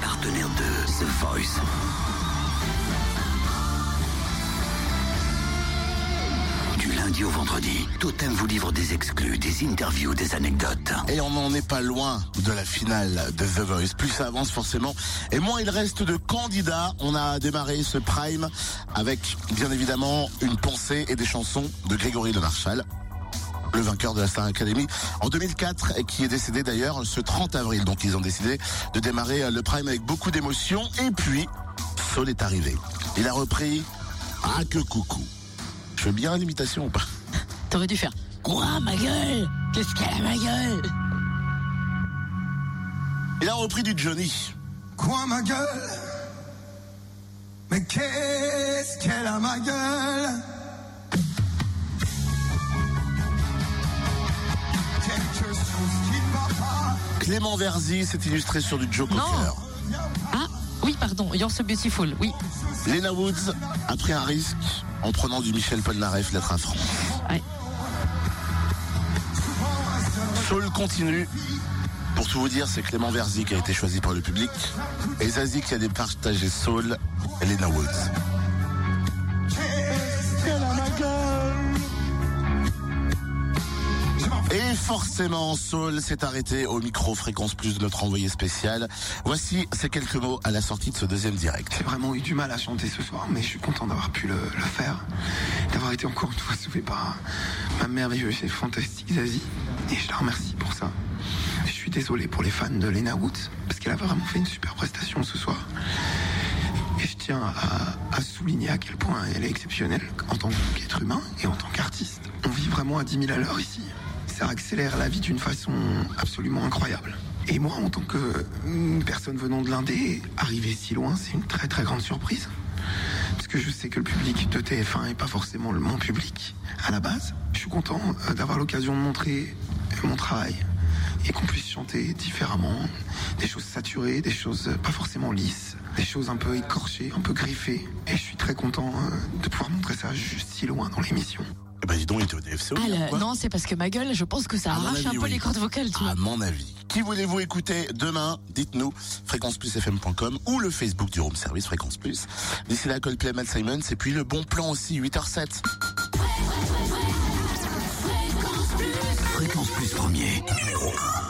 Partenaire de The Voice. Du lundi au vendredi, Totem vous livre des exclus, des interviews, des anecdotes. Et on n'en est pas loin de la finale de The Voice. Plus ça avance forcément, et moins il reste de candidats. On a démarré ce prime avec, bien évidemment, une pensée et des chansons de Grégory Le Marchal le vainqueur de la Star Academy en 2004 et qui est décédé d'ailleurs ce 30 avril. Donc ils ont décidé de démarrer le prime avec beaucoup d'émotion et puis Saul est arrivé. Il a repris Ah que coucou. Je fais bien l'imitation ou pas? T'aurais dû faire Quoi ma gueule? Qu'est-ce qu'elle a ma gueule? Il a repris du Johnny. Quoi ma gueule? Mais qu'est-ce qu'elle a ma gueule? Clément Verzi s'est illustré sur du Joe Cocker. Ah oui pardon, You're so beautiful, oui. Lena Woods a pris un risque en prenant du Michel Polnareff, lettre à France. Ouais. Saul continue. Pour tout vous dire, c'est Clément Verzi qui a été choisi par le public. Et Zazie qui a départagé Saul et Lena Woods. Et forcément, Saul s'est arrêté au micro Fréquence Plus de notre envoyé spécial. Voici ces quelques mots à la sortie de ce deuxième direct. J'ai vraiment eu du mal à chanter ce soir, mais je suis content d'avoir pu le, faire. D'avoir été encore une fois sauvé par ma merveilleuse et fantastique Zazie. Et je la remercie pour ça. Je suis désolé pour les fans de Lena Woods, parce qu'elle a vraiment fait une super prestation ce soir. Et je tiens à, à souligner à quel point elle est exceptionnelle en tant qu'être humain et en tant qu'artiste. On vit vraiment à 10 000 à l'heure ici. Ça accélère la vie d'une façon absolument incroyable. Et moi, en tant que mm, personne venant de l'Indé, arriver si loin, c'est une très très grande surprise. Parce que je sais que le public de TF1 n'est pas forcément mon public à la base. Je suis content euh, d'avoir l'occasion de montrer mon travail et qu'on puisse chanter différemment, des choses saturées, des choses pas forcément lisses, des choses un peu écorchées, un peu griffées. Et je suis très content euh, de pouvoir montrer ça juste si loin dans l'émission. Eh ben dis donc, il était au DFC Ah, aussi, le- quoi. non, c'est parce que ma gueule, je pense que ça arrache avis, un peu oui. les cordes vocales, tu vois. À mon avis. Qui voulez-vous écouter demain? Dites-nous, fréquenceplusfm.com ou le Facebook du Room Service Fréquence Plus. D'ici là, Coldplay, Matt Simons, et puis le bon plan aussi, 8h07. Fréquence Plus premier, numéro 1.